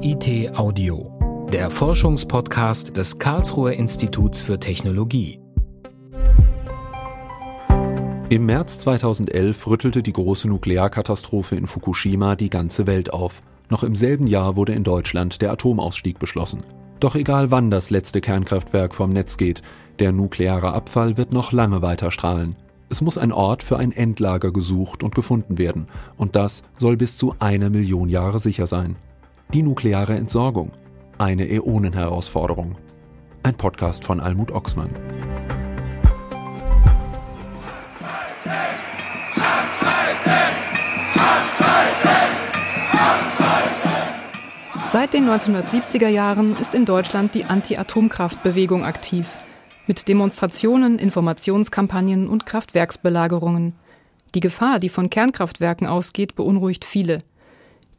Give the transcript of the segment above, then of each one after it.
KIT Audio, der Forschungspodcast des Karlsruher Instituts für Technologie. Im März 2011 rüttelte die große Nuklearkatastrophe in Fukushima die ganze Welt auf. Noch im selben Jahr wurde in Deutschland der Atomausstieg beschlossen. Doch egal wann das letzte Kernkraftwerk vom Netz geht, der nukleare Abfall wird noch lange weiter strahlen. Es muss ein Ort für ein Endlager gesucht und gefunden werden, und das soll bis zu einer Million Jahre sicher sein. Die nukleare Entsorgung. Eine Äonenherausforderung. Ein Podcast von Almut Oxmann. Seit den 1970er Jahren ist in Deutschland die Anti-Atomkraftbewegung aktiv mit Demonstrationen, Informationskampagnen und Kraftwerksbelagerungen. Die Gefahr, die von Kernkraftwerken ausgeht, beunruhigt viele.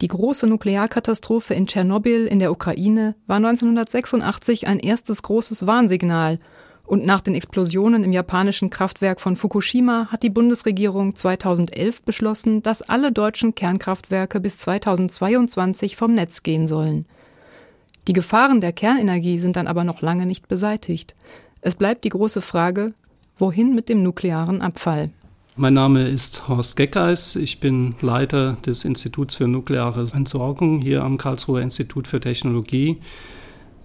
Die große Nuklearkatastrophe in Tschernobyl in der Ukraine war 1986 ein erstes großes Warnsignal und nach den Explosionen im japanischen Kraftwerk von Fukushima hat die Bundesregierung 2011 beschlossen, dass alle deutschen Kernkraftwerke bis 2022 vom Netz gehen sollen. Die Gefahren der Kernenergie sind dann aber noch lange nicht beseitigt. Es bleibt die große Frage, wohin mit dem nuklearen Abfall? Mein Name ist Horst Geckeis. Ich bin Leiter des Instituts für nukleare Entsorgung hier am Karlsruher Institut für Technologie.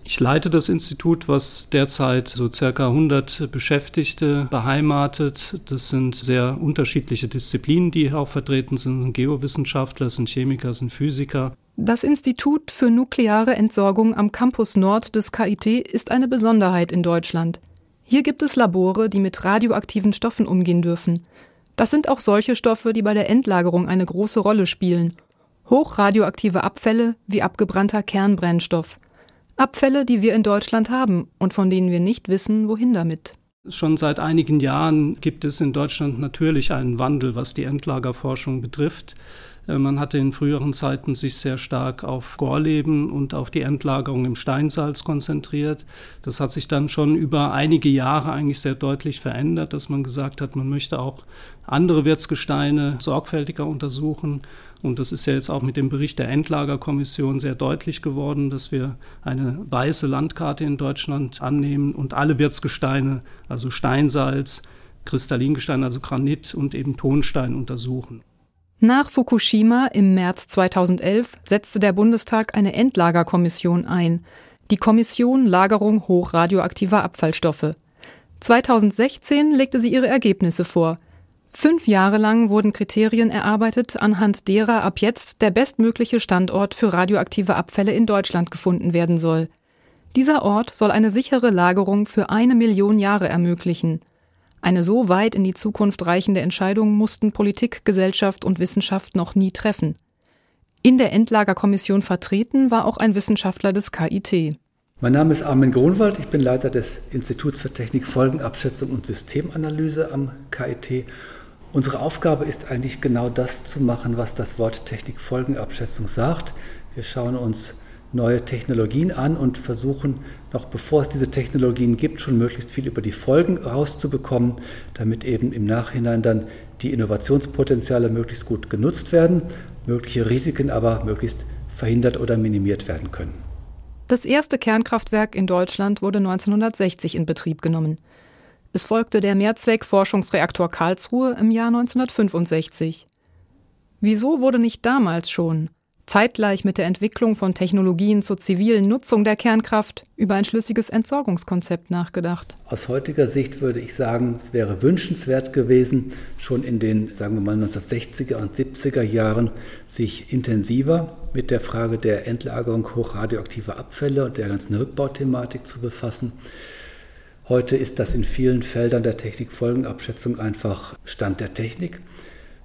Ich leite das Institut, was derzeit so circa 100 Beschäftigte beheimatet. Das sind sehr unterschiedliche Disziplinen, die hier auch vertreten sind. sind Geowissenschaftler, sind Chemiker, sind Physiker. Das Institut für nukleare Entsorgung am Campus Nord des KIT ist eine Besonderheit in Deutschland. Hier gibt es Labore, die mit radioaktiven Stoffen umgehen dürfen. Das sind auch solche Stoffe, die bei der Endlagerung eine große Rolle spielen. Hochradioaktive Abfälle wie abgebrannter Kernbrennstoff. Abfälle, die wir in Deutschland haben und von denen wir nicht wissen, wohin damit. Schon seit einigen Jahren gibt es in Deutschland natürlich einen Wandel, was die Endlagerforschung betrifft. Äh, man hatte in früheren Zeiten sich sehr stark auf Gorleben und auf die Endlagerung im Steinsalz konzentriert. Das hat sich dann schon über einige Jahre eigentlich sehr deutlich verändert, dass man gesagt hat, man möchte auch andere Wirtsgesteine sorgfältiger untersuchen. Und das ist ja jetzt auch mit dem Bericht der Endlagerkommission sehr deutlich geworden, dass wir eine weiße Landkarte in Deutschland annehmen und alle Wirtsgesteine, also Steinsalz, Kristallingestein, also Granit und eben Tonstein untersuchen. Nach Fukushima im März 2011 setzte der Bundestag eine Endlagerkommission ein, die Kommission Lagerung hochradioaktiver Abfallstoffe. 2016 legte sie ihre Ergebnisse vor. Fünf Jahre lang wurden Kriterien erarbeitet, anhand derer ab jetzt der bestmögliche Standort für radioaktive Abfälle in Deutschland gefunden werden soll. Dieser Ort soll eine sichere Lagerung für eine Million Jahre ermöglichen. Eine so weit in die Zukunft reichende Entscheidung mussten Politik, Gesellschaft und Wissenschaft noch nie treffen. In der Endlagerkommission vertreten war auch ein Wissenschaftler des KIT. Mein Name ist Armin Grunwald, ich bin Leiter des Instituts für Technik, Folgenabschätzung und Systemanalyse am KIT. Unsere Aufgabe ist eigentlich genau das zu machen, was das Wort Technik-Folgenabschätzung sagt. Wir schauen uns neue Technologien an und versuchen, noch bevor es diese Technologien gibt, schon möglichst viel über die Folgen rauszubekommen, damit eben im Nachhinein dann die Innovationspotenziale möglichst gut genutzt werden, mögliche Risiken aber möglichst verhindert oder minimiert werden können. Das erste Kernkraftwerk in Deutschland wurde 1960 in Betrieb genommen. Es folgte der Mehrzweck-Forschungsreaktor Karlsruhe im Jahr 1965. Wieso wurde nicht damals schon zeitgleich mit der Entwicklung von Technologien zur zivilen Nutzung der Kernkraft über ein schlüssiges Entsorgungskonzept nachgedacht. Aus heutiger Sicht würde ich sagen, es wäre wünschenswert gewesen, schon in den, sagen wir mal, 1960er und 70er Jahren sich intensiver mit der Frage der Endlagerung hochradioaktiver Abfälle und der ganzen Rückbauthematik zu befassen. Heute ist das in vielen Feldern der Technikfolgenabschätzung einfach Stand der Technik.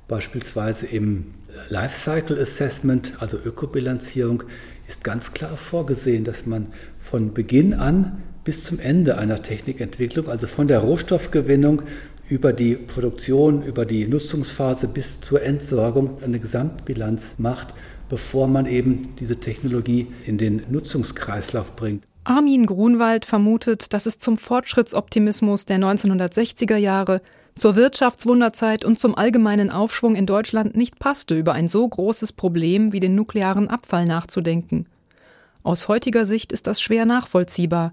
Beispielsweise im Lifecycle Assessment, also Ökobilanzierung, ist ganz klar vorgesehen, dass man von Beginn an bis zum Ende einer Technikentwicklung, also von der Rohstoffgewinnung über die Produktion, über die Nutzungsphase bis zur Entsorgung eine Gesamtbilanz macht, bevor man eben diese Technologie in den Nutzungskreislauf bringt. Armin Grunwald vermutet, dass es zum Fortschrittsoptimismus der 1960er Jahre zur Wirtschaftswunderzeit und zum allgemeinen Aufschwung in Deutschland nicht passte, über ein so großes Problem wie den nuklearen Abfall nachzudenken. Aus heutiger Sicht ist das schwer nachvollziehbar.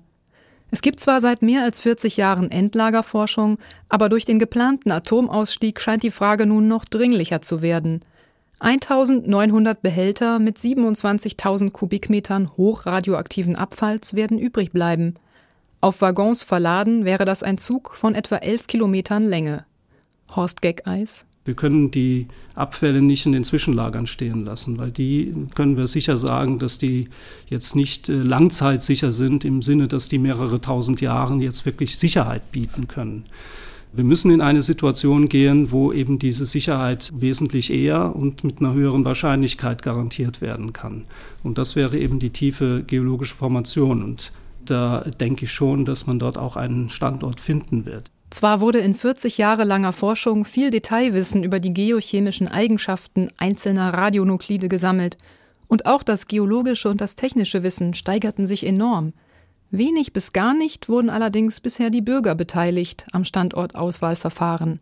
Es gibt zwar seit mehr als 40 Jahren Endlagerforschung, aber durch den geplanten Atomausstieg scheint die Frage nun noch dringlicher zu werden. 1900 Behälter mit 27.000 Kubikmetern hochradioaktiven Abfalls werden übrig bleiben. Auf Waggons verladen wäre das ein Zug von etwa 11 Kilometern Länge. Horst Geckeis wir können die Abfälle nicht in den Zwischenlagern stehen lassen, weil die können wir sicher sagen, dass die jetzt nicht äh, langzeitsicher sind im Sinne, dass die mehrere tausend Jahren jetzt wirklich Sicherheit bieten können. Wir müssen in eine Situation gehen, wo eben diese Sicherheit wesentlich eher und mit einer höheren Wahrscheinlichkeit garantiert werden kann. Und das wäre eben die tiefe geologische Formation. Und da denke ich schon, dass man dort auch einen Standort finden wird. Zwar wurde in 40 Jahre langer Forschung viel Detailwissen über die geochemischen Eigenschaften einzelner Radionuklide gesammelt, und auch das geologische und das technische Wissen steigerten sich enorm. Wenig bis gar nicht wurden allerdings bisher die Bürger beteiligt am Standortauswahlverfahren.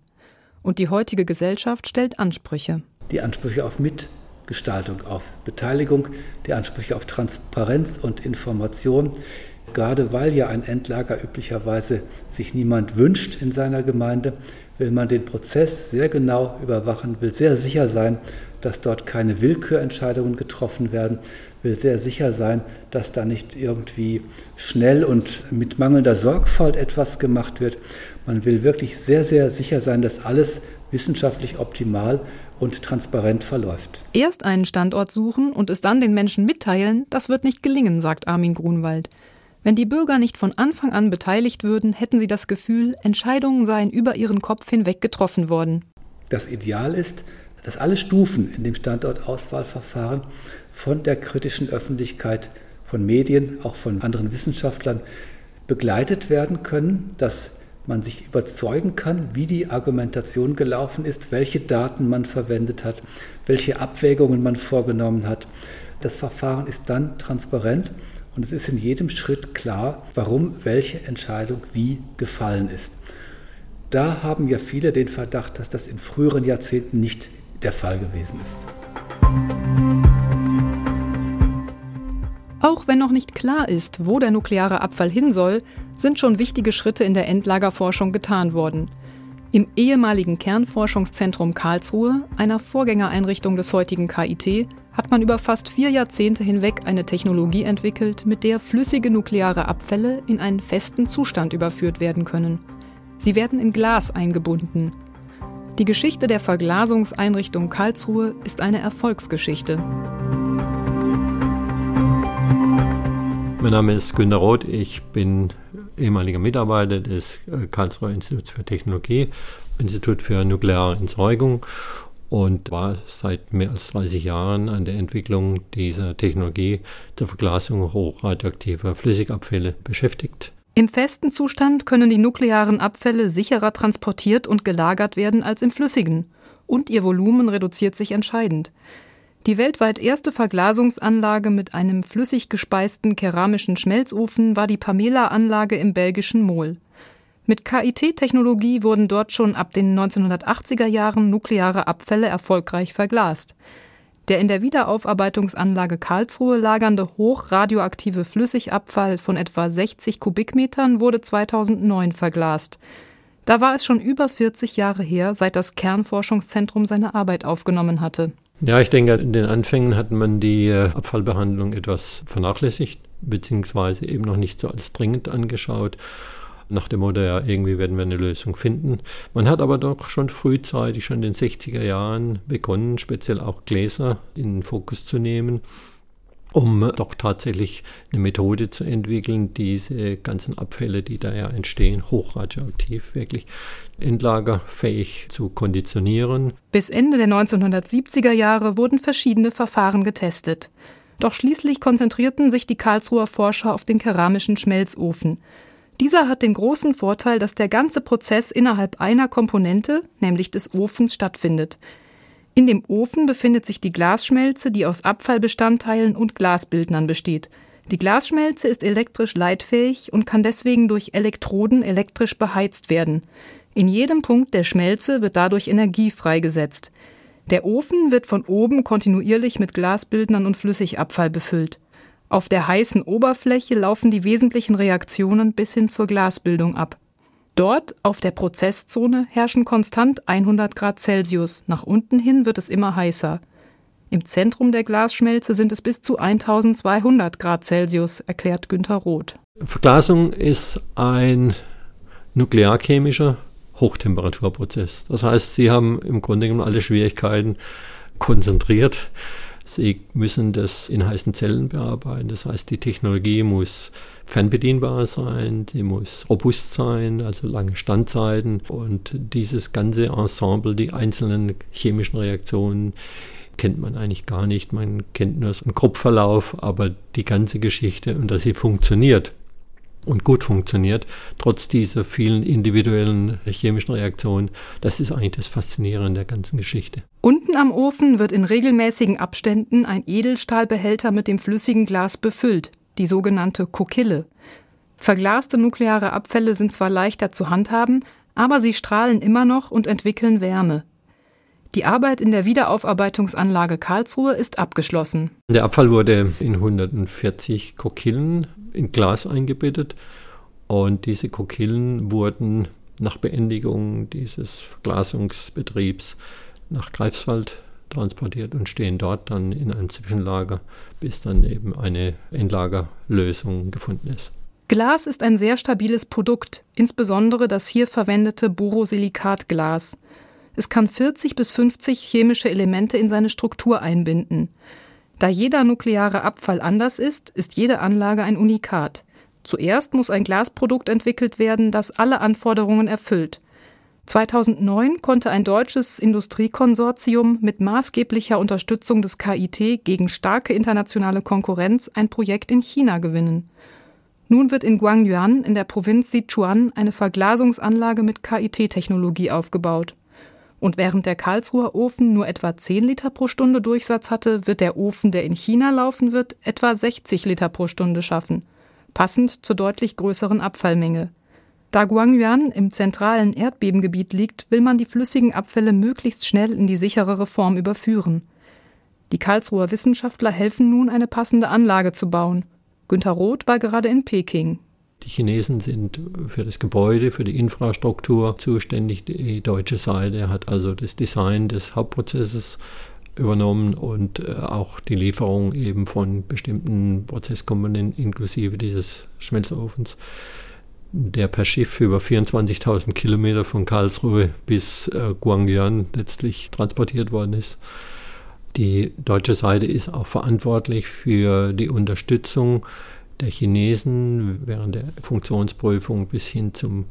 Und die heutige Gesellschaft stellt Ansprüche. Die Ansprüche auf Mitgestaltung, auf Beteiligung, die Ansprüche auf Transparenz und Information, Gerade weil ja ein Endlager üblicherweise sich niemand wünscht in seiner Gemeinde, will man den Prozess sehr genau überwachen, will sehr sicher sein, dass dort keine Willkürentscheidungen getroffen werden, will sehr sicher sein, dass da nicht irgendwie schnell und mit mangelnder Sorgfalt etwas gemacht wird. Man will wirklich sehr, sehr sicher sein, dass alles wissenschaftlich optimal und transparent verläuft. Erst einen Standort suchen und es dann den Menschen mitteilen, das wird nicht gelingen, sagt Armin Grunwald. Wenn die Bürger nicht von Anfang an beteiligt würden, hätten sie das Gefühl, Entscheidungen seien über ihren Kopf hinweg getroffen worden. Das Ideal ist, dass alle Stufen in dem Standortauswahlverfahren von der kritischen Öffentlichkeit, von Medien, auch von anderen Wissenschaftlern begleitet werden können, dass man sich überzeugen kann, wie die Argumentation gelaufen ist, welche Daten man verwendet hat, welche Abwägungen man vorgenommen hat. Das Verfahren ist dann transparent und es ist in jedem Schritt klar, warum welche Entscheidung wie gefallen ist. Da haben ja viele den Verdacht, dass das in früheren Jahrzehnten nicht der Fall gewesen ist. Auch wenn noch nicht klar ist, wo der nukleare Abfall hin soll, sind schon wichtige Schritte in der Endlagerforschung getan worden. Im ehemaligen Kernforschungszentrum Karlsruhe, einer Vorgängereinrichtung des heutigen KIT, hat man über fast vier Jahrzehnte hinweg eine Technologie entwickelt, mit der flüssige nukleare Abfälle in einen festen Zustand überführt werden können. Sie werden in Glas eingebunden. Die Geschichte der Verglasungseinrichtung Karlsruhe ist eine Erfolgsgeschichte. Mein Name ist Günter Roth, ich bin ehemaliger Mitarbeiter des äh, Karlsruher Instituts für Technologie, Institut für nukleare Entsorgung und war seit mehr als 30 Jahren an der Entwicklung dieser Technologie zur Verglasung hochradioaktiver Flüssigabfälle beschäftigt. Im festen Zustand können die nuklearen Abfälle sicherer transportiert und gelagert werden als im flüssigen, und ihr Volumen reduziert sich entscheidend. Die weltweit erste Verglasungsanlage mit einem flüssig gespeisten keramischen Schmelzofen war die Pamela-Anlage im belgischen Mol. Mit KIT-Technologie wurden dort schon ab den 1980er Jahren nukleare Abfälle erfolgreich verglast. Der in der Wiederaufarbeitungsanlage Karlsruhe lagernde hochradioaktive Flüssigabfall von etwa 60 Kubikmetern wurde 2009 verglast. Da war es schon über 40 Jahre her, seit das Kernforschungszentrum seine Arbeit aufgenommen hatte. Ja, ich denke, in den Anfängen hat man die äh, Abfallbehandlung etwas vernachlässigt, beziehungsweise eben noch nicht so als dringend angeschaut nach dem Motto, ja, irgendwie werden wir eine Lösung finden. Man hat aber doch schon frühzeitig, schon in den 60er Jahren begonnen, speziell auch Gläser in den Fokus zu nehmen, um doch tatsächlich eine Methode zu entwickeln, diese ganzen Abfälle, die da ja entstehen, hochradioaktiv wirklich endlagerfähig zu konditionieren. Bis Ende der 1970er Jahre wurden verschiedene Verfahren getestet. Doch schließlich konzentrierten sich die Karlsruher Forscher auf den keramischen Schmelzofen. Dieser hat den großen Vorteil, dass der ganze Prozess innerhalb einer Komponente, nämlich des Ofens, stattfindet. In dem Ofen befindet sich die Glasschmelze, die aus Abfallbestandteilen und Glasbildnern besteht. Die Glasschmelze ist elektrisch leitfähig und kann deswegen durch Elektroden elektrisch beheizt werden. In jedem Punkt der Schmelze wird dadurch Energie freigesetzt. Der Ofen wird von oben kontinuierlich mit Glasbildnern und Flüssigabfall befüllt. Auf der heißen Oberfläche laufen die wesentlichen Reaktionen bis hin zur Glasbildung ab. Dort, auf der Prozesszone, herrschen konstant 100 Grad Celsius. Nach unten hin wird es immer heißer. Im Zentrum der Glasschmelze sind es bis zu 1200 Grad Celsius, erklärt Günter Roth. Verglasung ist ein nuklearchemischer Hochtemperaturprozess. Das heißt, Sie haben im Grunde genommen alle Schwierigkeiten konzentriert Sie müssen das in heißen Zellen bearbeiten. Das heißt, die Technologie muss fernbedienbar sein, sie muss robust sein, also lange Standzeiten. Und dieses ganze Ensemble, die einzelnen chemischen Reaktionen, kennt man eigentlich gar nicht. Man kennt nur so einen Gruppenverlauf, aber die ganze Geschichte und dass sie funktioniert, und gut funktioniert, trotz dieser vielen individuellen chemischen Reaktionen. Das ist eigentlich das Faszinierende der ganzen Geschichte. Unten am Ofen wird in regelmäßigen Abständen ein Edelstahlbehälter mit dem flüssigen Glas befüllt, die sogenannte Kokille. Verglaste nukleare Abfälle sind zwar leichter zu handhaben, aber sie strahlen immer noch und entwickeln Wärme. Die Arbeit in der Wiederaufarbeitungsanlage Karlsruhe ist abgeschlossen. Der Abfall wurde in 140 Kokillen in Glas eingebettet und diese Kokillen wurden nach Beendigung dieses Verglasungsbetriebs nach Greifswald transportiert und stehen dort dann in einem Zwischenlager, bis dann eben eine Endlagerlösung gefunden ist. Glas ist ein sehr stabiles Produkt, insbesondere das hier verwendete Borosilikatglas. Es kann 40 bis 50 chemische Elemente in seine Struktur einbinden. Da jeder nukleare Abfall anders ist, ist jede Anlage ein Unikat. Zuerst muss ein Glasprodukt entwickelt werden, das alle Anforderungen erfüllt. 2009 konnte ein deutsches Industriekonsortium mit maßgeblicher Unterstützung des KIT gegen starke internationale Konkurrenz ein Projekt in China gewinnen. Nun wird in Guangyuan in der Provinz Sichuan eine Verglasungsanlage mit KIT-Technologie aufgebaut. Und während der Karlsruher Ofen nur etwa 10 Liter pro Stunde Durchsatz hatte, wird der Ofen, der in China laufen wird, etwa 60 Liter pro Stunde schaffen, passend zur deutlich größeren Abfallmenge. Da Guangyuan im zentralen Erdbebengebiet liegt, will man die flüssigen Abfälle möglichst schnell in die sicherere Form überführen. Die Karlsruher Wissenschaftler helfen nun, eine passende Anlage zu bauen. Günter Roth war gerade in Peking. Die Chinesen sind für das Gebäude, für die Infrastruktur zuständig. Die deutsche Seite hat also das Design des Hauptprozesses übernommen und äh, auch die Lieferung eben von bestimmten Prozesskomponenten inklusive dieses Schmelzofens, der per Schiff über 24.000 Kilometer von Karlsruhe bis äh, Guangyan letztlich transportiert worden ist. Die deutsche Seite ist auch verantwortlich für die Unterstützung der Chinesen während der Funktionsprüfung bis hin zum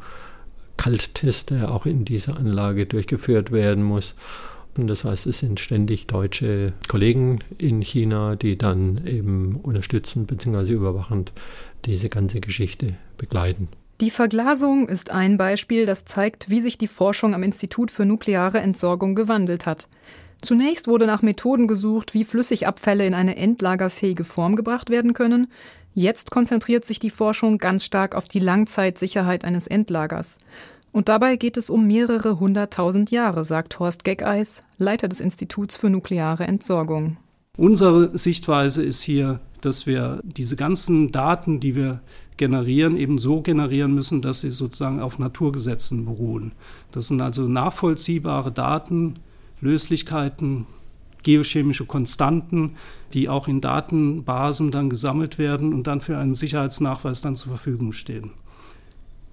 Kalttest, der auch in dieser Anlage durchgeführt werden muss. Und das heißt, es sind ständig deutsche Kollegen in China, die dann eben unterstützend bzw. überwachend diese ganze Geschichte begleiten. Die Verglasung ist ein Beispiel, das zeigt, wie sich die Forschung am Institut für nukleare Entsorgung gewandelt hat. Zunächst wurde nach Methoden gesucht, wie Flüssigabfälle in eine endlagerfähige Form gebracht werden können. Jetzt konzentriert sich die Forschung ganz stark auf die Langzeitsicherheit eines Endlagers. Und dabei geht es um mehrere hunderttausend Jahre, sagt Horst Geckeis, Leiter des Instituts für nukleare Entsorgung. Unsere Sichtweise ist hier, dass wir diese ganzen Daten, die wir generieren, eben so generieren müssen, dass sie sozusagen auf Naturgesetzen beruhen. Das sind also nachvollziehbare Daten, Löslichkeiten, geochemische Konstanten, die auch in Datenbasen dann gesammelt werden und dann für einen Sicherheitsnachweis dann zur Verfügung stehen.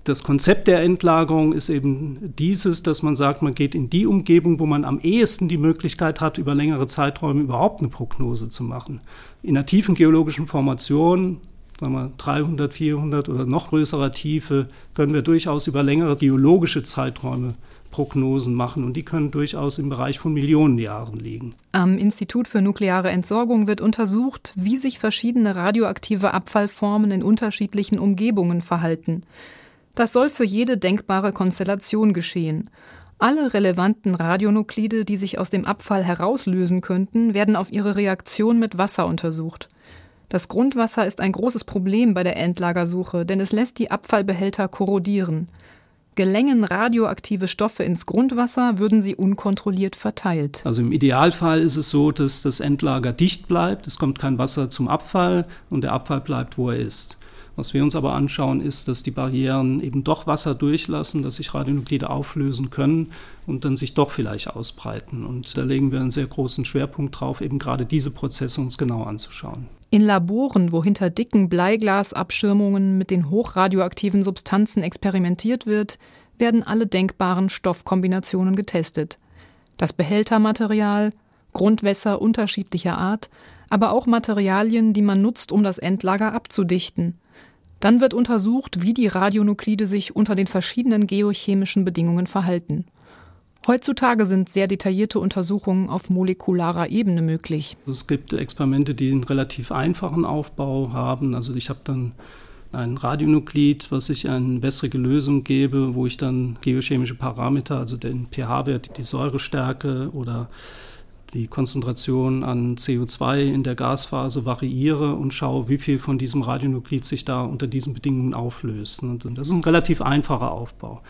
Das Konzept der Endlagerung ist eben dieses, dass man sagt, man geht in die Umgebung, wo man am ehesten die Möglichkeit hat, über längere Zeiträume überhaupt eine Prognose zu machen. In einer tiefen geologischen Formation, sagen wir 300, 400 oder noch größerer Tiefe, können wir durchaus über längere geologische Zeiträume Prognosen machen und die können durchaus im Bereich von Millionen Jahren liegen. Am Institut für nukleare Entsorgung wird untersucht, wie sich verschiedene radioaktive Abfallformen in unterschiedlichen Umgebungen verhalten. Das soll für jede denkbare Konstellation geschehen. Alle relevanten Radionuklide, die sich aus dem Abfall herauslösen könnten, werden auf ihre Reaktion mit Wasser untersucht. Das Grundwasser ist ein großes Problem bei der Endlagersuche, denn es lässt die Abfallbehälter korrodieren. Gelängen radioaktive Stoffe ins Grundwasser, würden sie unkontrolliert verteilt. Also im Idealfall ist es so, dass das Endlager dicht bleibt, es kommt kein Wasser zum Abfall und der Abfall bleibt, wo er ist. Was wir uns aber anschauen, ist, dass die Barrieren eben doch Wasser durchlassen, dass sich Radionuklide auflösen können und dann sich doch vielleicht ausbreiten. Und da legen wir einen sehr großen Schwerpunkt drauf, eben gerade diese Prozesse uns genau anzuschauen. In Laboren, wo hinter dicken Bleiglasabschirmungen mit den hochradioaktiven Substanzen experimentiert wird, werden alle denkbaren Stoffkombinationen getestet. Das Behältermaterial, Grundwässer unterschiedlicher Art, aber auch Materialien, die man nutzt, um das Endlager abzudichten. Dann wird untersucht, wie die Radionuklide sich unter den verschiedenen geochemischen Bedingungen verhalten. Heutzutage sind sehr detaillierte Untersuchungen auf molekularer Ebene möglich. Es gibt Experimente, die einen relativ einfachen Aufbau haben. Also ich habe dann ein Radionuklid, was ich eine wässrige Lösung gebe, wo ich dann geochemische Parameter, also den pH-Wert, die Säurestärke oder die Konzentration an CO2 in der Gasphase variiere und schaue, wie viel von diesem Radionuklid sich da unter diesen Bedingungen auflöst. Und das ist ein relativ einfacher Aufbau.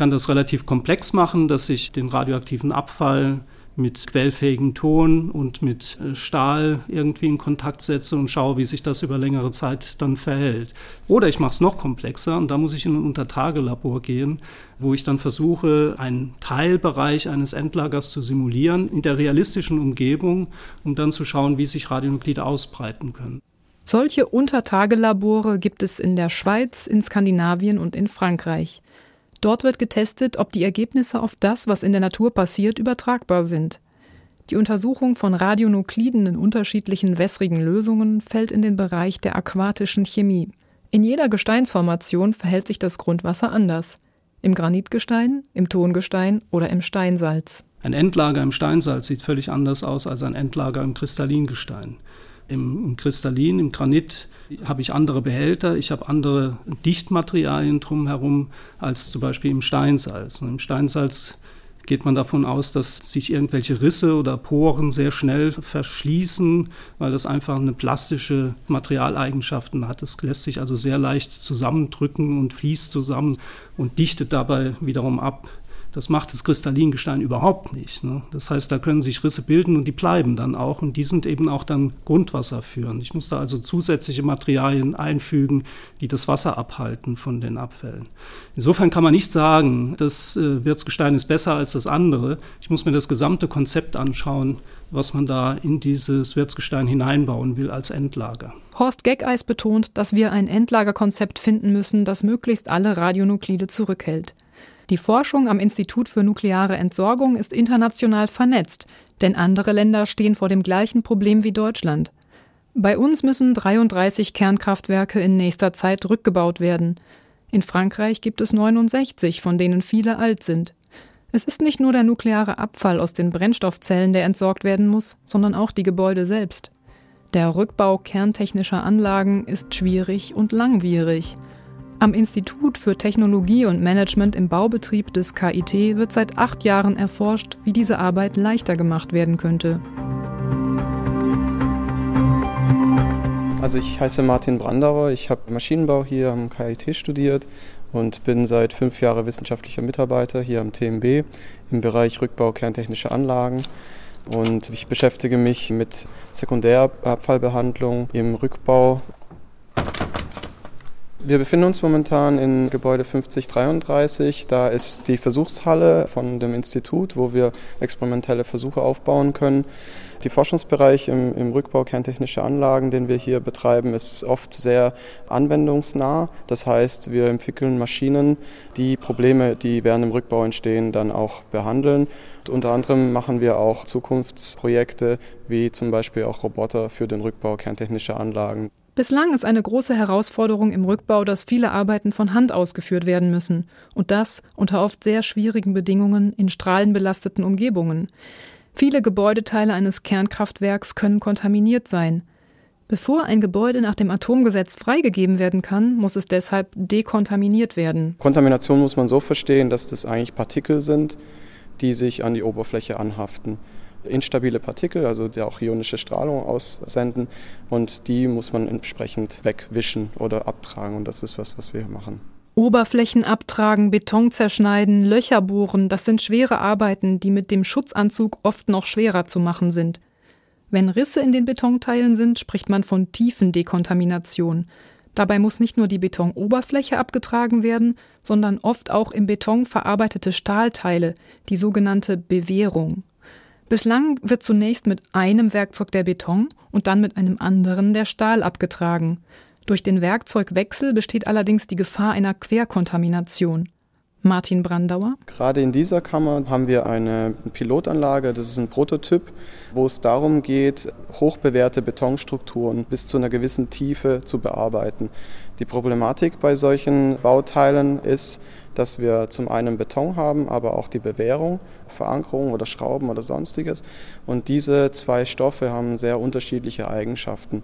Kann das relativ komplex machen, dass ich den radioaktiven Abfall mit quellfähigem Ton und mit äh, Stahl irgendwie in Kontakt setze und schaue, wie sich das über längere Zeit dann verhält. Oder ich mache es noch komplexer und da muss ich in ein Untertagelabor gehen, wo ich dann versuche, einen Teilbereich eines Endlagers zu simulieren in der realistischen Umgebung, um dann zu schauen, wie sich Radionuklide ausbreiten können. Solche Untertagelabore gibt es in der Schweiz, in Skandinavien und in Frankreich. Dort wird getestet, ob die Ergebnisse auf das, was in der Natur passiert, übertragbar sind. Die Untersuchung von Radionukliden in unterschiedlichen wässrigen Lösungen fällt in den Bereich der aquatischen Chemie. In jeder Gesteinsformation verhält sich das Grundwasser anders. Im Granitgestein, im Tongestein oder im Steinsalz. Ein Endlager im Steinsalz sieht völlig anders aus als ein Endlager im Kristallingestein. Im, Kristallin, im Granit habe ich andere Behälter, ich habe andere Dichtmaterialien drumherum als zum Beispiel im Steinsalz. Und Im Steinsalz geht man davon aus, dass sich irgendwelche Risse oder Poren sehr schnell verschließen, weil das einfach eine plastische Materialeigenschaften hat. Es lässt sich also sehr leicht zusammendrücken und fließt zusammen und dichtet dabei wiederum ab. Das macht das Kristallingestein überhaupt nicht. Ne? Das heißt, da können sich Risse bilden und die bleiben dann auch und die sind eben auch dann Grundwasser führen. Ich muss da also zusätzliche Materialien einfügen, die das Wasser abhalten von den Abfällen. Insofern kann man nicht sagen, das äh, Wirtsgestein ist besser als das andere. Ich muss mir das gesamte Konzept anschauen, was man da in dieses Wirtsgestein hineinbauen will als Endlager. Horst Geckeis betont, dass wir ein Endlagerkonzept finden müssen, das möglichst alle Radionuklide zurückhält. Die Forschung am Institut für nukleare Entsorgung ist international vernetzt, denn andere Länder stehen vor dem gleichen Problem wie Deutschland. Bei uns müssen 33 Kernkraftwerke in nächster Zeit rückgebaut werden. In Frankreich gibt es 69, von denen viele alt sind. Es ist nicht nur der nukleare Abfall aus den Brennstoffzellen, der entsorgt werden muss, sondern auch die Gebäude selbst. Der Rückbau kerntechnischer Anlagen ist schwierig und langwierig. Am Institut für Technologie und Management im Baubetrieb des KIT wird seit acht Jahren erforscht, wie diese Arbeit leichter gemacht werden könnte. Also ich heiße Martin Brandauer, ich habe Maschinenbau hier am KIT studiert und bin seit fünf Jahren wissenschaftlicher Mitarbeiter hier am TMB im Bereich Rückbau kerntechnischer Anlagen. Und ich beschäftige mich mit Sekundärabfallbehandlung im Rückbau wir befinden uns momentan in Gebäude 5033. Da ist die Versuchshalle von dem Institut, wo wir experimentelle Versuche aufbauen können. Der Forschungsbereich im, im, Rückbau kerntechnischer Anlagen, den wir hier betreiben, ist oft sehr anwendungsnah. Das heißt, wir entwickeln Maschinen, die Probleme, die während dem Rückbau entstehen, dann auch behandeln. Und unter anderem machen wir auch Zukunftsprojekte, wie zum Beispiel auch Roboter für den Rückbau kerntechnischer Anlagen. Bislang ist eine große Herausforderung im Rückbau, dass viele Arbeiten von Hand ausgeführt werden müssen und das unter oft sehr schwierigen Bedingungen in strahlenbelasteten Umgebungen. Viele Gebäudeteile eines Kernkraftwerks können kontaminiert sein. Bevor ein Gebäude nach dem Atomgesetz freigegeben werden kann, muss es deshalb dekontaminiert werden. Kontamination muss man so verstehen, dass das eigentlich Partikel sind, die sich an die Oberfläche anhaften instabile Partikel, also die auch ionische Strahlung aussenden und die muss man entsprechend wegwischen oder abtragen und das ist was, was wir hier machen. Oberflächen abtragen, Beton zerschneiden, Löcher bohren, das sind schwere Arbeiten, die mit dem Schutzanzug oft noch schwerer zu machen sind. Wenn Risse in den Betonteilen sind, spricht man von Tiefendekontamination. Dabei muss nicht nur die Betonoberfläche abgetragen werden, sondern oft auch im Beton verarbeitete Stahlteile, die sogenannte Bewehrung. Bislang wird zunächst mit einem Werkzeug der Beton und dann mit einem anderen der Stahl abgetragen. Durch den Werkzeugwechsel besteht allerdings die Gefahr einer Querkontamination. Martin Brandauer. Gerade in dieser Kammer haben wir eine Pilotanlage, das ist ein Prototyp, wo es darum geht, hochbewährte Betonstrukturen bis zu einer gewissen Tiefe zu bearbeiten. Die Problematik bei solchen Bauteilen ist, dass wir zum einen Beton haben, aber auch die Bewährung, Verankerung oder Schrauben oder sonstiges. Und diese zwei Stoffe haben sehr unterschiedliche Eigenschaften.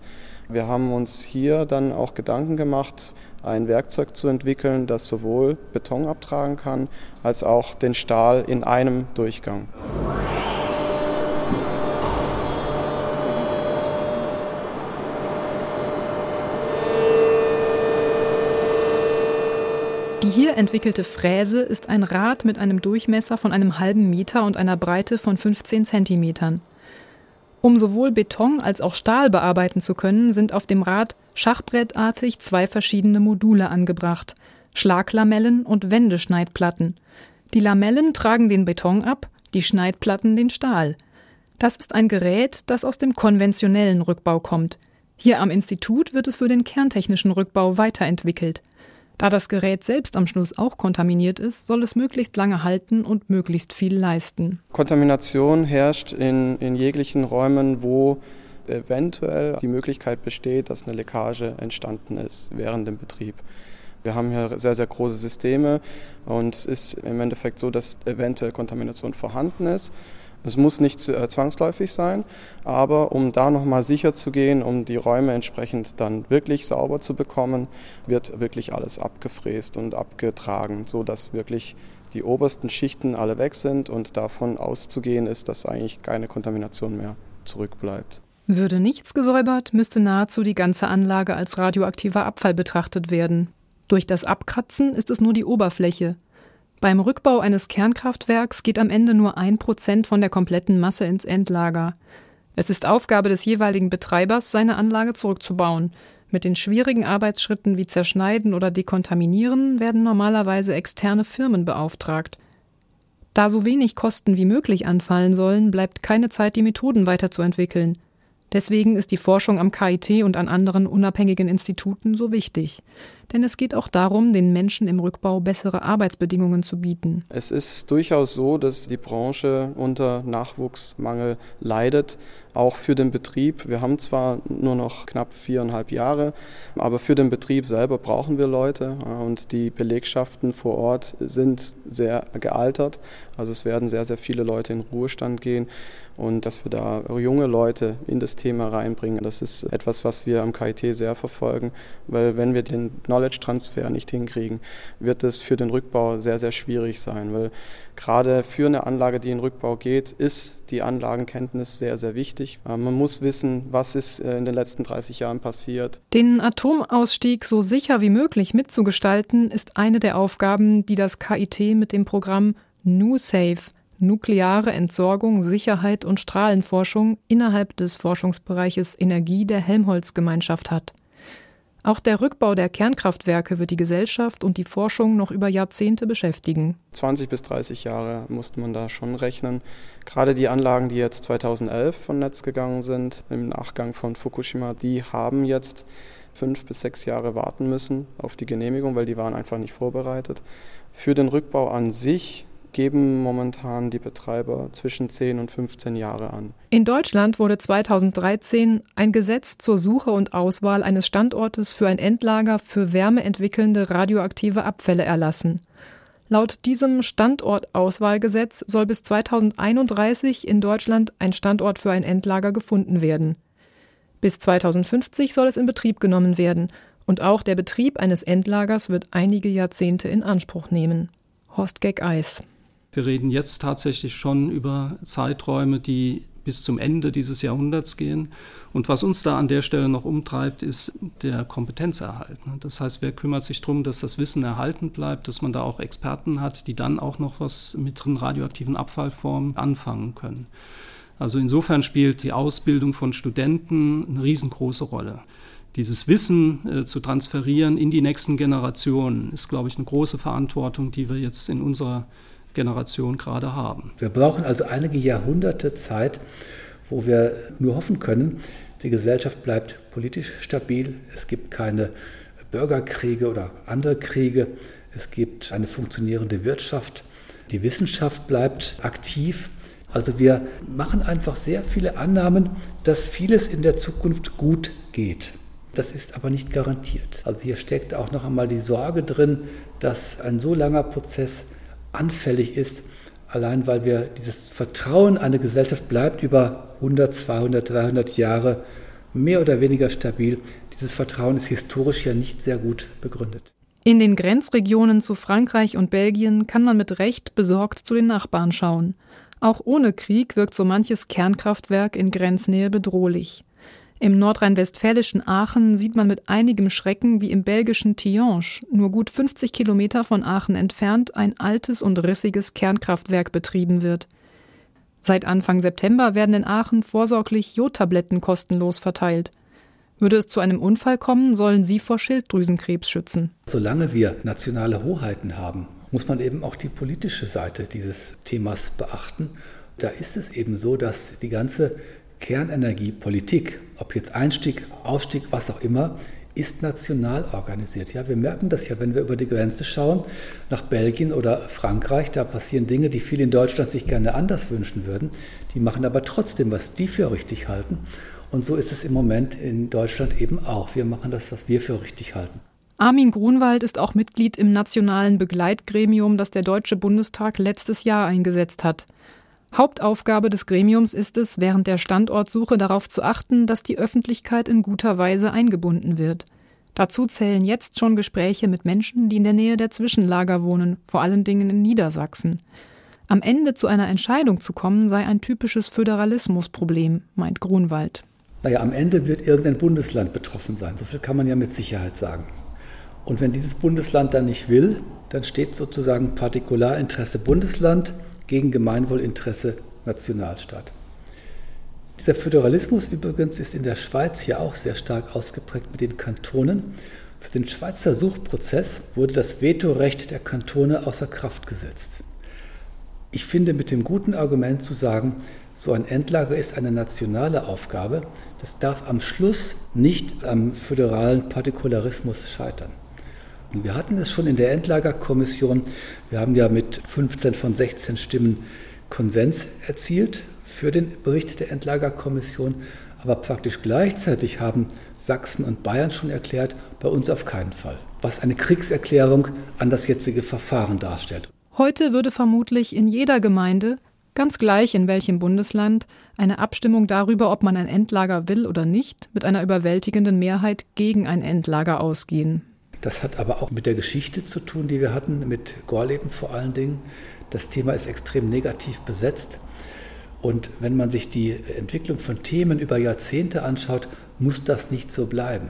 Wir haben uns hier dann auch Gedanken gemacht, ein Werkzeug zu entwickeln, das sowohl Beton abtragen kann, als auch den Stahl in einem Durchgang. Die hier entwickelte Fräse ist ein Rad mit einem Durchmesser von einem halben Meter und einer Breite von 15 Zentimetern. Um sowohl Beton als auch Stahl bearbeiten zu können, sind auf dem Rad schachbrettartig zwei verschiedene Module angebracht: Schlaglamellen und Wendeschneidplatten. Die Lamellen tragen den Beton ab, die Schneidplatten den Stahl. Das ist ein Gerät, das aus dem konventionellen Rückbau kommt. Hier am Institut wird es für den kerntechnischen Rückbau weiterentwickelt. Da das Gerät selbst am Schluss auch kontaminiert ist, soll es möglichst lange halten und möglichst viel leisten. Kontamination herrscht in, in jeglichen Räumen, wo eventuell die Möglichkeit besteht, dass eine Leckage entstanden ist während dem Betrieb. Wir haben hier sehr, sehr große Systeme und es ist im Endeffekt so, dass eventuell Kontamination vorhanden ist. Es muss nicht äh, zwangsläufig sein, aber um da nochmal sicher zu gehen, um die Räume entsprechend dann wirklich sauber zu bekommen, wird wirklich alles abgefräst und abgetragen, sodass wirklich die obersten Schichten alle weg sind und davon auszugehen ist, dass eigentlich keine Kontamination mehr zurückbleibt. Würde nichts gesäubert, müsste nahezu die ganze Anlage als radioaktiver Abfall betrachtet werden. Durch das Abkratzen ist es nur die Oberfläche, beim Rückbau eines Kernkraftwerks geht am Ende nur ein Prozent von der kompletten Masse ins Endlager. Es ist Aufgabe des jeweiligen Betreibers, seine Anlage zurückzubauen. Mit den schwierigen Arbeitsschritten wie Zerschneiden oder Dekontaminieren werden normalerweise externe Firmen beauftragt. Da so wenig Kosten wie möglich anfallen sollen, bleibt keine Zeit, die Methoden weiterzuentwickeln. Deswegen ist die Forschung am KIT und an anderen unabhängigen Instituten so wichtig. Denn es geht auch darum, den Menschen im Rückbau bessere Arbeitsbedingungen zu bieten. Es ist durchaus so, dass die Branche unter Nachwuchsmangel leidet auch für den Betrieb. Wir haben zwar nur noch knapp viereinhalb Jahre, aber für den Betrieb selber brauchen wir Leute und die Belegschaften vor Ort sind sehr gealtert. Also es werden sehr, sehr viele Leute in Ruhestand gehen und dass wir da junge Leute in das Thema reinbringen, das ist etwas, was wir am KIT sehr verfolgen, weil wenn wir den Knowledge-Transfer nicht hinkriegen, wird es für den Rückbau sehr, sehr schwierig sein, weil gerade für eine Anlage, die in Rückbau geht, ist die Anlagenkenntnis sehr, sehr wichtig. Äh, man muss wissen, was ist äh, in den letzten 30 Jahren passiert. Den Atomausstieg so sicher wie möglich mitzugestalten, ist eine der Aufgaben, die das KIT mit dem Programm NuSafe Nukleare Entsorgung, Sicherheit und Strahlenforschung innerhalb des Forschungsbereiches Energie der Helmholtz-Gemeinschaft hat. Auch der Rückbau der Kernkraftwerke wird die Gesellschaft und die Forschung noch über Jahrzehnte beschäftigen. 20 bis 30 Jahre musste man da schon rechnen. Gerade die Anlagen, die jetzt 2011 von Netz gegangen sind, im Nachgang von Fukushima, die haben jetzt fünf bis sechs Jahre warten müssen auf die Genehmigung, weil die waren einfach nicht vorbereitet. Für den Rückbau an sich geben momentan die Betreiber zwischen 10 und 15 Jahre an. In Deutschland wurde 2013 ein Gesetz zur Suche und Auswahl eines Standortes für ein Endlager für wärmeentwickelnde radioaktive Abfälle erlassen. Laut diesem Standortauswahlgesetz soll bis 2031 in Deutschland ein Standort für ein Endlager gefunden werden. Bis 2050 soll es in Betrieb genommen werden, und auch der Betrieb eines Endlagers wird einige Jahrzehnte in Anspruch nehmen. Horst Geck Eis wir reden jetzt tatsächlich schon über Zeiträume, die bis zum Ende dieses Jahrhunderts gehen. Und was uns da an der Stelle noch umtreibt, ist der Kompetenzerhalt. Das heißt, wer kümmert sich darum, dass das Wissen erhalten bleibt, dass man da auch Experten hat, die dann auch noch was mit den radioaktiven Abfallformen anfangen können. Also insofern spielt die Ausbildung von Studenten eine riesengroße Rolle. Dieses Wissen äh, zu transferieren in die nächsten Generationen ist, glaube ich, eine große Verantwortung, die wir jetzt in unserer Generation gerade haben. Wir brauchen also einige Jahrhunderte Zeit, wo wir nur hoffen können, die Gesellschaft bleibt politisch stabil, es gibt keine Bürgerkriege oder andere Kriege, es gibt eine funktionierende Wirtschaft, die Wissenschaft bleibt aktiv. Also wir machen einfach sehr viele Annahmen, dass vieles in der Zukunft gut geht. Das ist aber nicht garantiert. Also hier steckt auch noch einmal die Sorge drin, dass ein so langer Prozess anfällig ist, allein weil wir dieses Vertrauen, eine Gesellschaft bleibt über 100, 200, 300 Jahre mehr oder weniger stabil. Dieses Vertrauen ist historisch ja nicht sehr gut begründet. In den Grenzregionen zu Frankreich und Belgien kann man mit Recht besorgt zu den Nachbarn schauen. Auch ohne Krieg wirkt so manches Kernkraftwerk in Grenznähe bedrohlich. Im nordrhein-westfälischen Aachen sieht man mit einigem Schrecken, wie im belgischen Tihange, nur gut 50 Kilometer von Aachen entfernt, ein altes und rissiges Kernkraftwerk betrieben wird. Seit Anfang September werden in Aachen vorsorglich Jodtabletten kostenlos verteilt. Würde es zu einem Unfall kommen, sollen sie vor Schilddrüsenkrebs schützen. Solange wir nationale Hoheiten haben, muss man eben auch die politische Seite dieses Themas beachten. Da ist es eben so, dass die ganze Kernenergiepolitik, ob jetzt Einstieg, Ausstieg, was auch immer, ist national organisiert. Ja, wir merken das ja, wenn wir über die Grenze schauen, nach Belgien oder Frankreich, da passieren Dinge, die viele in Deutschland sich gerne anders wünschen würden. Die machen aber trotzdem, was die für richtig halten. Und so ist es im Moment in Deutschland eben auch. Wir machen das, was wir für richtig halten. Armin Grunwald ist auch Mitglied im nationalen Begleitgremium, das der Deutsche Bundestag letztes Jahr eingesetzt hat. Hauptaufgabe des Gremiums ist es, während der Standortsuche darauf zu achten, dass die Öffentlichkeit in guter Weise eingebunden wird. Dazu zählen jetzt schon Gespräche mit Menschen, die in der Nähe der Zwischenlager wohnen, vor allen Dingen in Niedersachsen. Am Ende zu einer Entscheidung zu kommen, sei ein typisches Föderalismusproblem, meint Grunwald. Naja, am Ende wird irgendein Bundesland betroffen sein. So viel kann man ja mit Sicherheit sagen. Und wenn dieses Bundesland dann nicht will, dann steht sozusagen Partikularinteresse Bundesland gegen Gemeinwohlinteresse Nationalstaat. Dieser Föderalismus übrigens ist in der Schweiz hier auch sehr stark ausgeprägt mit den Kantonen. Für den Schweizer Suchprozess wurde das Vetorecht der Kantone außer Kraft gesetzt. Ich finde mit dem guten Argument zu sagen, so ein Endlager ist eine nationale Aufgabe, das darf am Schluss nicht am föderalen Partikularismus scheitern. Wir hatten es schon in der Endlagerkommission. Wir haben ja mit 15 von 16 Stimmen Konsens erzielt für den Bericht der Endlagerkommission. Aber praktisch gleichzeitig haben Sachsen und Bayern schon erklärt, bei uns auf keinen Fall. Was eine Kriegserklärung an das jetzige Verfahren darstellt. Heute würde vermutlich in jeder Gemeinde, ganz gleich in welchem Bundesland, eine Abstimmung darüber, ob man ein Endlager will oder nicht, mit einer überwältigenden Mehrheit gegen ein Endlager ausgehen. Das hat aber auch mit der Geschichte zu tun, die wir hatten, mit Gorleben vor allen Dingen. Das Thema ist extrem negativ besetzt. Und wenn man sich die Entwicklung von Themen über Jahrzehnte anschaut, muss das nicht so bleiben.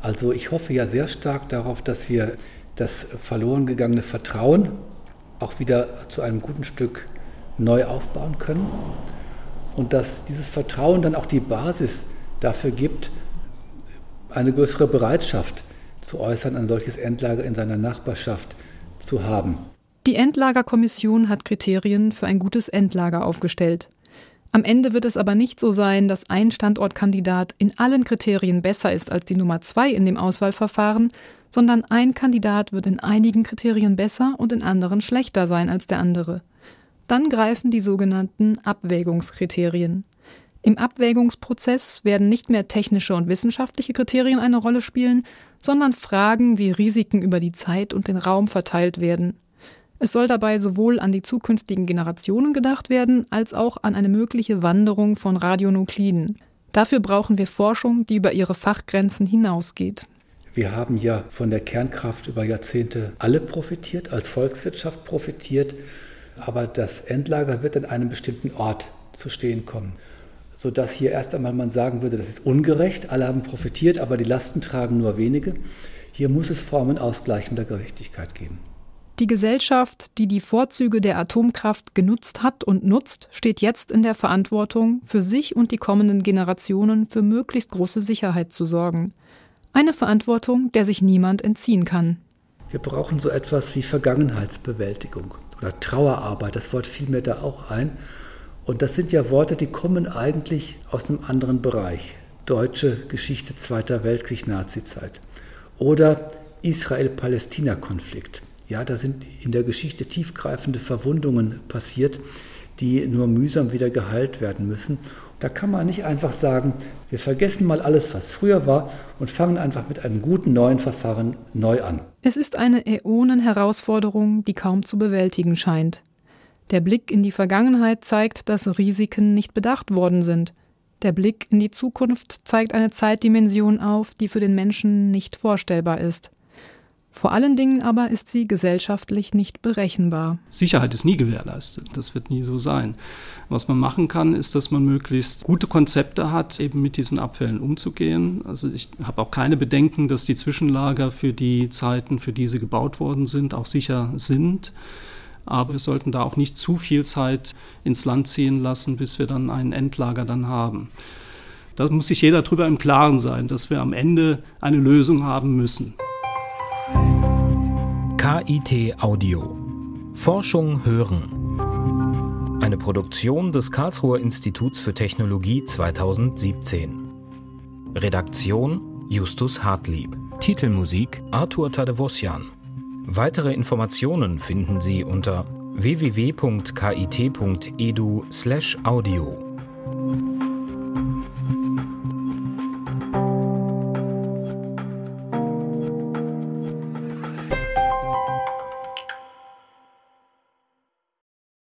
Also ich hoffe ja sehr stark darauf, dass wir das verloren gegangene Vertrauen auch wieder zu einem guten Stück neu aufbauen können und dass dieses Vertrauen dann auch die Basis dafür gibt, eine größere Bereitschaft zu äußern, ein solches Endlager in seiner Nachbarschaft zu haben. Die Endlagerkommission hat Kriterien für ein gutes Endlager aufgestellt. Am Ende wird es aber nicht so sein, dass ein Standortkandidat in allen Kriterien besser ist als die Nummer zwei in dem Auswahlverfahren, sondern ein Kandidat wird in einigen Kriterien besser und in anderen schlechter sein als der andere. Dann greifen die sogenannten Abwägungskriterien. Im Abwägungsprozess werden nicht mehr technische und wissenschaftliche Kriterien eine Rolle spielen, sondern Fragen, wie Risiken über die Zeit und den Raum verteilt werden. Es soll dabei sowohl an die zukünftigen Generationen gedacht werden, als auch an eine mögliche Wanderung von Radionukliden. Dafür brauchen wir Forschung, die über ihre Fachgrenzen hinausgeht. Wir haben ja von der Kernkraft über Jahrzehnte alle profitiert, als Volkswirtschaft profitiert, aber das Endlager wird an einem bestimmten Ort zu stehen kommen. Sodass hier erst einmal man sagen würde, das ist ungerecht, alle haben profitiert, aber die Lasten tragen nur wenige. Hier muss es Formen ausgleichender Gerechtigkeit geben. Die Gesellschaft, die die Vorzüge der Atomkraft genutzt hat und nutzt, steht jetzt in der Verantwortung, für sich und die kommenden Generationen für möglichst große Sicherheit zu sorgen. Eine Verantwortung, der sich niemand entziehen kann. Wir brauchen so etwas wie Vergangenheitsbewältigung oder Trauerarbeit. Das Wort fiel mir da auch ein. Und das sind ja Worte, die kommen eigentlich aus einem anderen Bereich. Deutsche Geschichte Zweiter Weltkrieg, Nazizeit. Oder Israel-Palästina-Konflikt. Ja, da sind in der Geschichte tiefgreifende Verwundungen passiert, die nur mühsam wieder geheilt werden müssen. Da kann man nicht einfach sagen, wir vergessen mal alles, was früher war und fangen einfach mit einem guten neuen Verfahren neu an. Es ist eine Äonen-Herausforderung, die kaum zu bewältigen scheint. Der Blick in die Vergangenheit zeigt, dass Risiken nicht bedacht worden sind. Der Blick in die Zukunft zeigt eine Zeitdimension auf, die für den Menschen nicht vorstellbar ist. Vor allen Dingen aber ist sie gesellschaftlich nicht berechenbar. Sicherheit ist nie gewährleistet. Das wird nie so sein. Was man machen kann, ist, dass man möglichst gute Konzepte hat, eben mit diesen Abfällen umzugehen. Also ich habe auch keine Bedenken, dass die Zwischenlager für die Zeiten, für die sie gebaut worden sind, auch sicher sind. Aber wir sollten da auch nicht zu viel Zeit ins Land ziehen lassen, bis wir dann ein Endlager dann haben. Da muss sich jeder darüber im Klaren sein, dass wir am Ende eine Lösung haben müssen. KIT Audio. Forschung hören. Eine Produktion des Karlsruher Instituts für Technologie 2017. Redaktion Justus Hartlieb. Titelmusik Arthur Tadevosjan. Weitere Informationen finden Sie unter www.kit.edu/audio.